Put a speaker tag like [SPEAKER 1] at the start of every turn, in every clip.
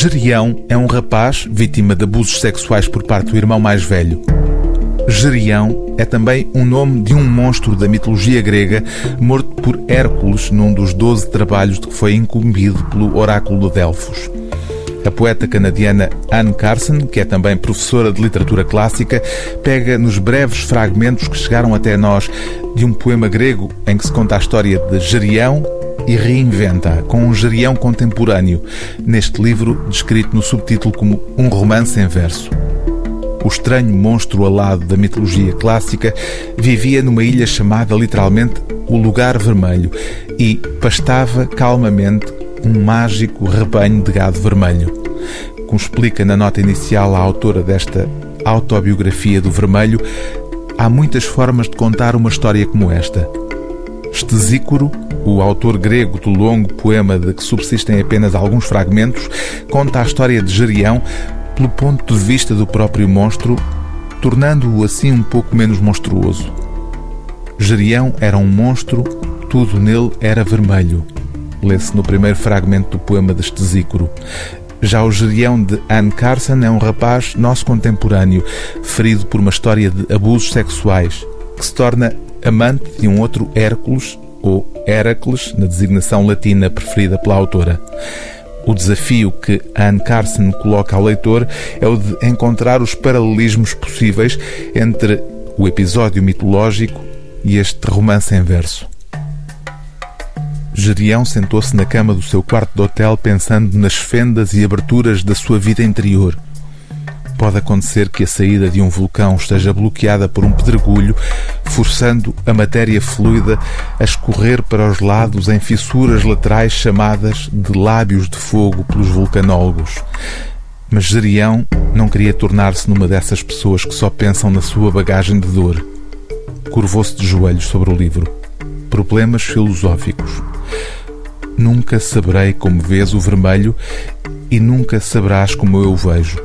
[SPEAKER 1] Gerião é um rapaz vítima de abusos sexuais por parte do irmão mais velho. Gerião é também um nome de um monstro da mitologia grega morto por Hércules num dos doze trabalhos de que foi incumbido pelo oráculo de Delfos. A poeta canadiana Anne Carson, que é também professora de literatura clássica, pega nos breves fragmentos que chegaram até nós de um poema grego em que se conta a história de Gerião e reinventa com um Gerião contemporâneo, neste livro descrito no subtítulo como Um Romance em Verso. O estranho monstro alado da mitologia clássica vivia numa ilha chamada literalmente o Lugar Vermelho e pastava calmamente um mágico rebanho de gado vermelho. Como explica na nota inicial a autora desta autobiografia do Vermelho, há muitas formas de contar uma história como esta. Estesícoro, o autor grego do longo poema de que subsistem apenas alguns fragmentos, conta a história de Gerião pelo ponto de vista do próprio monstro, tornando-o assim um pouco menos monstruoso. Gerião era um monstro, tudo nele era vermelho. Lê-se no primeiro fragmento do poema de Estesícoro. Já o Gerião de Anne Carson é um rapaz nosso contemporâneo, ferido por uma história de abusos sexuais, que se torna amante de um outro Hércules, ou Heracles, na designação latina preferida pela autora. O desafio que Anne Carson coloca ao leitor é o de encontrar os paralelismos possíveis entre o episódio mitológico e este romance em verso. Gerião sentou-se na cama do seu quarto de hotel pensando nas fendas e aberturas da sua vida interior pode acontecer que a saída de um vulcão esteja bloqueada por um pedregulho, forçando a matéria fluida a escorrer para os lados em fissuras laterais chamadas de lábios de fogo pelos vulcanólogos. Mas Gerião não queria tornar-se numa dessas pessoas que só pensam na sua bagagem de dor. Curvou-se de joelhos sobre o livro. Problemas filosóficos. Nunca saberei como vês o vermelho e nunca saberás como eu o vejo.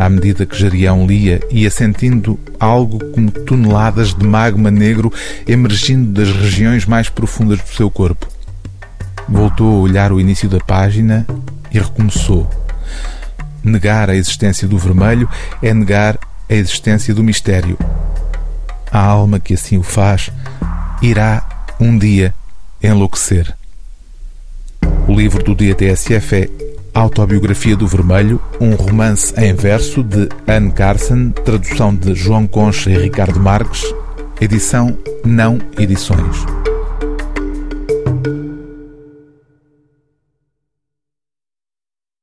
[SPEAKER 1] À medida que Jarião lia, ia sentindo algo como toneladas de magma negro emergindo das regiões mais profundas do seu corpo. Voltou a olhar o início da página e recomeçou. Negar a existência do vermelho é negar a existência do mistério. A alma que assim o faz irá um dia enlouquecer. O livro do dia TSF é Autobiografia do Vermelho, um romance em verso de Anne Carson, tradução de João Concha e Ricardo Marques, edição Não Edições.